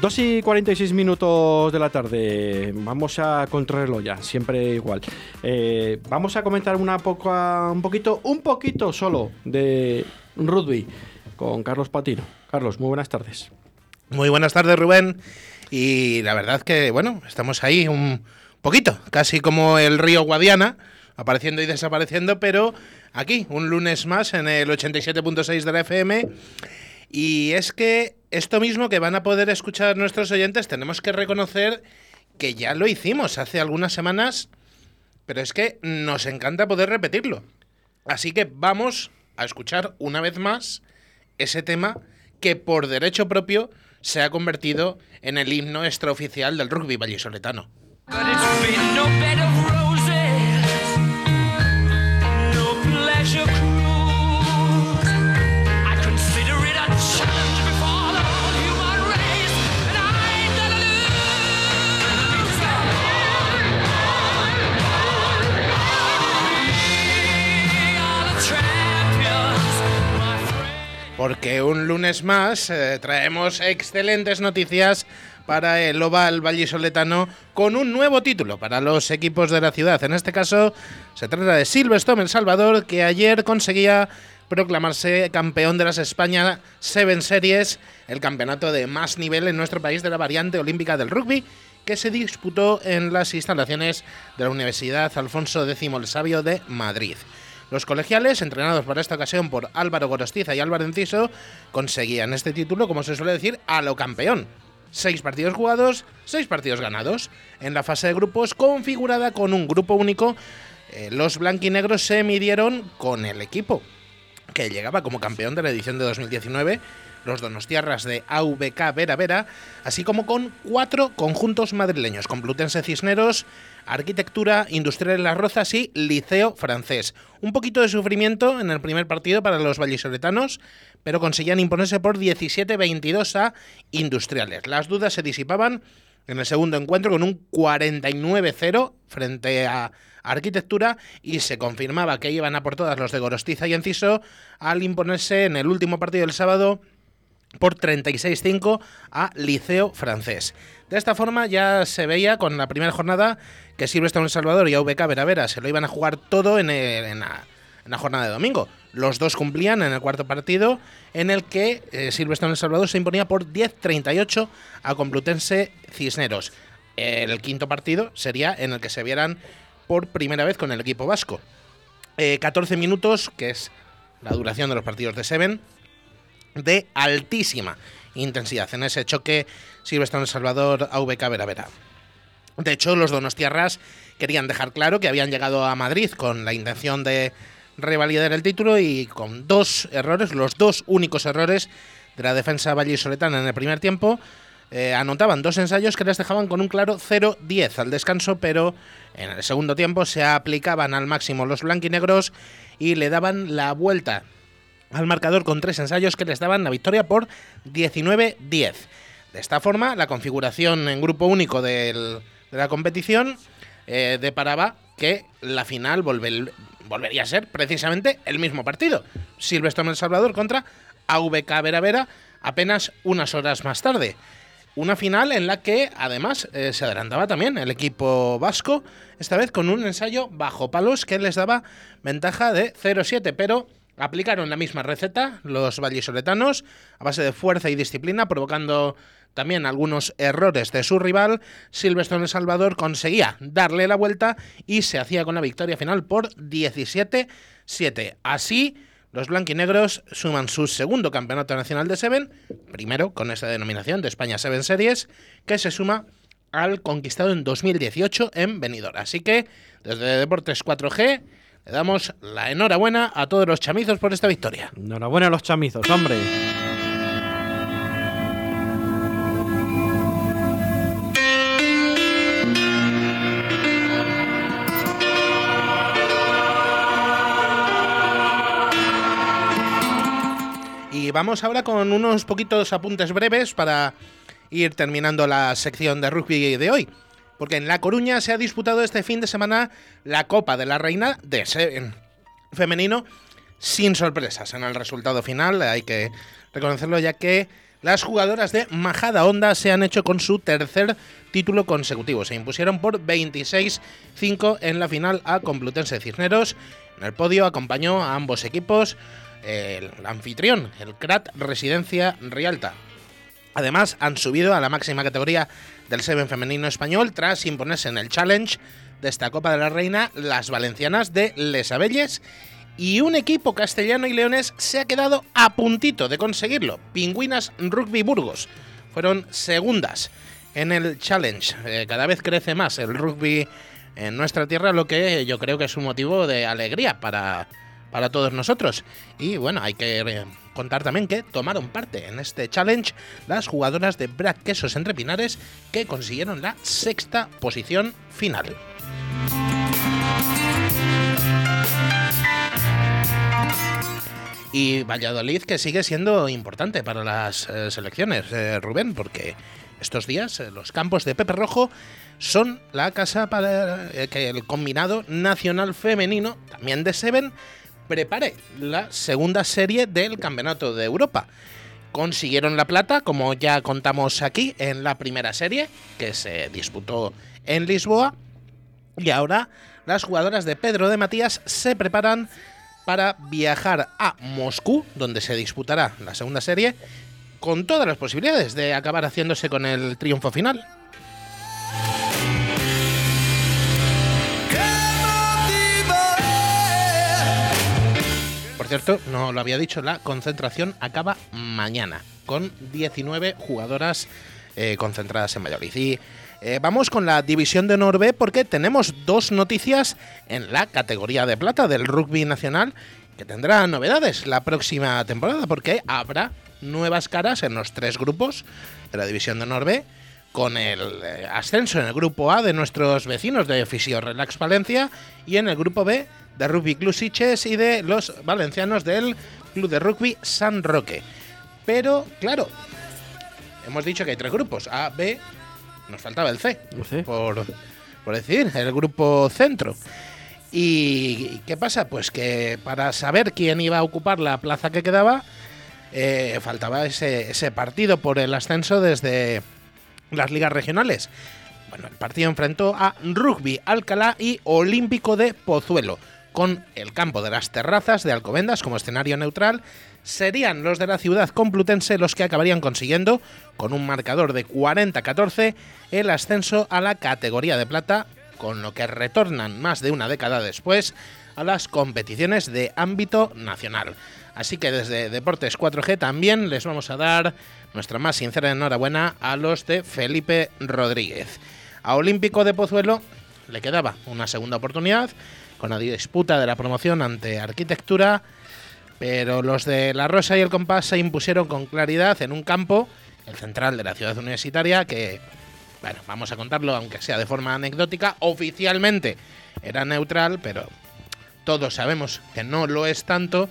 2 y 46 minutos de la tarde. Vamos a contrarreloj ya, siempre igual. Eh, vamos a comentar una poco, un poquito, un poquito solo de rugby con Carlos Patino. Carlos, muy buenas tardes. Muy buenas tardes, Rubén. Y la verdad que, bueno, estamos ahí un poquito, casi como el río Guadiana, apareciendo y desapareciendo, pero aquí, un lunes más en el 87.6 de la FM. Y es que esto mismo que van a poder escuchar nuestros oyentes, tenemos que reconocer que ya lo hicimos hace algunas semanas, pero es que nos encanta poder repetirlo. Así que vamos a escuchar una vez más ese tema que por derecho propio se ha convertido en el himno extraoficial del rugby vallisoletano. Porque un lunes más eh, traemos excelentes noticias para el Oval Vallisoletano con un nuevo título para los equipos de la ciudad. En este caso se trata de Silverstone El Salvador, que ayer conseguía proclamarse campeón de las España Seven Series, el campeonato de más nivel en nuestro país de la variante olímpica del rugby, que se disputó en las instalaciones de la Universidad Alfonso X el Sabio de Madrid. Los colegiales, entrenados para esta ocasión por Álvaro Gorostiza y Álvaro Enciso, conseguían este título, como se suele decir, a lo campeón. Seis partidos jugados, seis partidos ganados. En la fase de grupos, configurada con un grupo único, eh, los blanquinegros se midieron con el equipo que llegaba como campeón de la edición de 2019 los donostiarras de AVK Vera Vera, así como con cuatro conjuntos madrileños, Complutense Cisneros, Arquitectura, Industrial en las Rozas y Liceo Francés. Un poquito de sufrimiento en el primer partido para los vallisoletanos, pero conseguían imponerse por 17-22 a Industriales. Las dudas se disipaban en el segundo encuentro con un 49-0 frente a Arquitectura y se confirmaba que iban a por todas los de Gorostiza y Enciso al imponerse en el último partido del sábado por 36-5 a Liceo Francés. De esta forma ya se veía con la primera jornada que Silvestre El Salvador y AVK Vera se lo iban a jugar todo en, la, jornada de domingo. Los dos cumplían en el cuarto partido en el que eh, Silvestre El Salvador se imponía por 10-38 a Complutense Cisneros. El quinto partido sería en el que se vieran por primera vez con el equipo vasco. 14 eh, minutos, que es la duración de los partidos de Seven, de altísima intensidad en ese choque Silvestre Salvador AVK Vera Vera. De hecho, los donostiarras querían dejar claro que habían llegado a Madrid con la intención de revalidar el título y con dos errores, los dos únicos errores de la defensa vallisoletana en el primer tiempo, eh, anotaban dos ensayos que les dejaban con un claro 0-10 al descanso, pero en el segundo tiempo se aplicaban al máximo los blanquinegros y le daban la vuelta al marcador con tres ensayos que les daban la victoria por 19-10. De esta forma, la configuración en grupo único de la competición eh, deparaba que la final volvería a ser precisamente el mismo partido. Silvestre El Salvador contra AVK Vera Vera apenas unas horas más tarde. Una final en la que además eh, se adelantaba también el equipo vasco, esta vez con un ensayo bajo palos que les daba ventaja de 0-7, pero Aplicaron la misma receta los vallisoletanos a base de fuerza y disciplina, provocando también algunos errores de su rival. Silvestre El Salvador conseguía darle la vuelta y se hacía con la victoria final por 17-7. Así, los blanquinegros suman su segundo campeonato nacional de Seven, primero con esta denominación de España Seven Series, que se suma al conquistado en 2018 en Benidorm. Así que, desde Deportes 4G, le damos la enhorabuena a todos los chamizos por esta victoria. Enhorabuena a los chamizos, hombre. Y vamos ahora con unos poquitos apuntes breves para ir terminando la sección de rugby de hoy porque en La Coruña se ha disputado este fin de semana la Copa de la Reina de Seven femenino sin sorpresas en el resultado final, hay que reconocerlo ya que Las jugadoras de Majada Honda se han hecho con su tercer título consecutivo. Se impusieron por 26-5 en la final a Complutense Cisneros. En el podio acompañó a ambos equipos el anfitrión, el CRAT Residencia Rialta. Además, han subido a la máxima categoría del Seven femenino español tras imponerse en el Challenge de esta Copa de la Reina las valencianas de Les Abelles y un equipo castellano y leones se ha quedado a puntito de conseguirlo. Pingüinas Rugby Burgos fueron segundas en el Challenge. Eh, cada vez crece más el rugby en nuestra tierra, lo que yo creo que es un motivo de alegría para, para todos nosotros. Y bueno, hay que eh, contar también que tomaron parte en este challenge las jugadoras de Brad Quesos Entre Pinares que consiguieron la sexta posición final. Y Valladolid que sigue siendo importante para las eh, selecciones, eh, Rubén, porque estos días los campos de Pepe Rojo son la casa para que el combinado nacional femenino, también de Seven, prepare la segunda serie del Campeonato de Europa. Consiguieron la plata, como ya contamos aquí, en la primera serie, que se disputó en Lisboa. Y ahora las jugadoras de Pedro de Matías se preparan para viajar a Moscú, donde se disputará la segunda serie, con todas las posibilidades de acabar haciéndose con el triunfo final. Cierto, no lo había dicho, la concentración acaba mañana con 19 jugadoras eh, concentradas en Valladolid. Y eh, vamos con la división de honor B porque tenemos dos noticias en la categoría de plata del rugby nacional que tendrá novedades la próxima temporada porque habrá nuevas caras en los tres grupos de la división de honor B con el eh, ascenso en el grupo A de nuestros vecinos de Fisio Relax Valencia y en el grupo B de Rugby Club Siches y de los valencianos del Club de Rugby San Roque. Pero, claro, hemos dicho que hay tres grupos, A, B, nos faltaba el C, Por, por decir, el grupo centro. ¿Y qué pasa? Pues que para saber quién iba a ocupar la plaza que quedaba, eh, faltaba ese, ese partido por el ascenso desde las ligas regionales. Bueno, el partido enfrentó a Rugby Alcalá y Olímpico de Pozuelo con el campo de las terrazas de Alcobendas como escenario neutral, serían los de la ciudad complutense los que acabarían consiguiendo, con un marcador de 40-14, el ascenso a la categoría de plata, con lo que retornan más de una década después a las competiciones de ámbito nacional. Así que desde Deportes 4G también les vamos a dar nuestra más sincera enhorabuena a los de Felipe Rodríguez. A Olímpico de Pozuelo le quedaba una segunda oportunidad con la disputa de la promoción ante Arquitectura, pero los de La Rosa y el Compás se impusieron con claridad en un campo, el central de la ciudad universitaria, que, bueno, vamos a contarlo, aunque sea de forma anecdótica, oficialmente era neutral, pero todos sabemos que no lo es tanto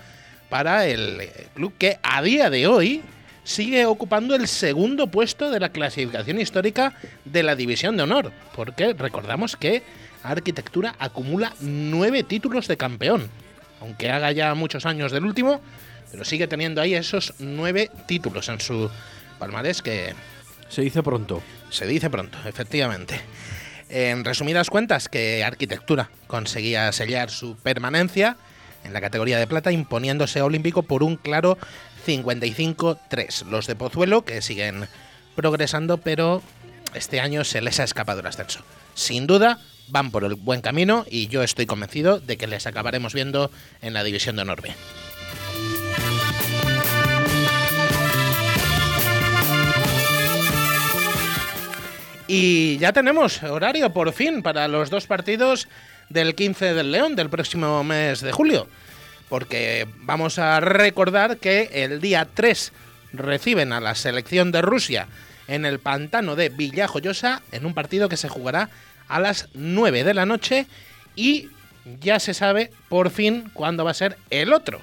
para el club que a día de hoy sigue ocupando el segundo puesto de la clasificación histórica de la División de Honor, porque recordamos que Arquitectura acumula nueve títulos de campeón, aunque haga ya muchos años del último, pero sigue teniendo ahí esos nueve títulos en su palmarés que... Se dice pronto. Se dice pronto, efectivamente. En resumidas cuentas, que Arquitectura conseguía sellar su permanencia en la categoría de plata, imponiéndose a Olímpico por un claro 55-3. Los de Pozuelo, que siguen progresando, pero este año se les ha escapado el ascenso. Sin duda, van por el buen camino y yo estoy convencido de que les acabaremos viendo en la división de honor Y ya tenemos horario por fin para los dos partidos del 15 del León del próximo mes de julio. Porque vamos a recordar que el día 3 reciben a la selección de Rusia en el pantano de Villajoyosa en un partido que se jugará a las 9 de la noche y ya se sabe por fin cuándo va a ser el otro.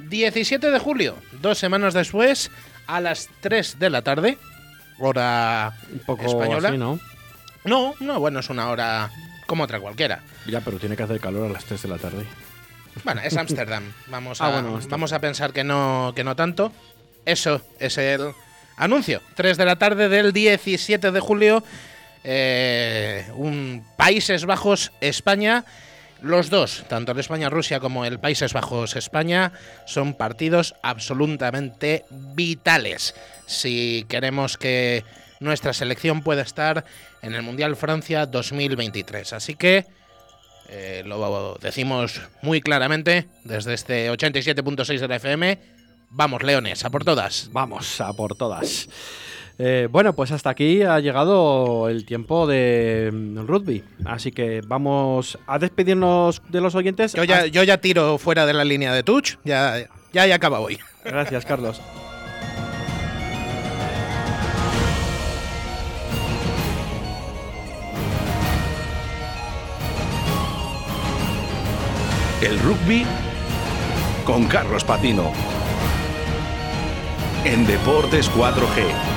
17 de julio, dos semanas después, a las 3 de la tarde, hora Un poco española. así, ¿no? No, no, bueno, es una hora como otra cualquiera. Ya, pero tiene que hacer calor a las 3 de la tarde. Bueno, es Ámsterdam. Vamos, a, Ah, bueno, esto. vamos a pensar que no, que no tanto. Eso es el Anuncio, 3 de la tarde del 17 de julio, eh, un Países Bajos, España. Los dos, tanto el España-Rusia como el Países Bajos-España, son partidos absolutamente vitales si queremos que nuestra selección pueda estar en el Mundial Francia 2023. Así que eh, lo decimos muy claramente desde este 87.6 de la FM. Vamos, Leones, a por todas. Vamos, a por todas. Eh, bueno, pues hasta aquí ha llegado el tiempo de mm, rugby. Así que vamos a despedirnos de los oyentes. Yo ya, yo ya tiro fuera de la línea de touch. Ya, ya, ya acaba hoy. Gracias, Carlos. El rugby con Carlos Patino. En Deportes 4G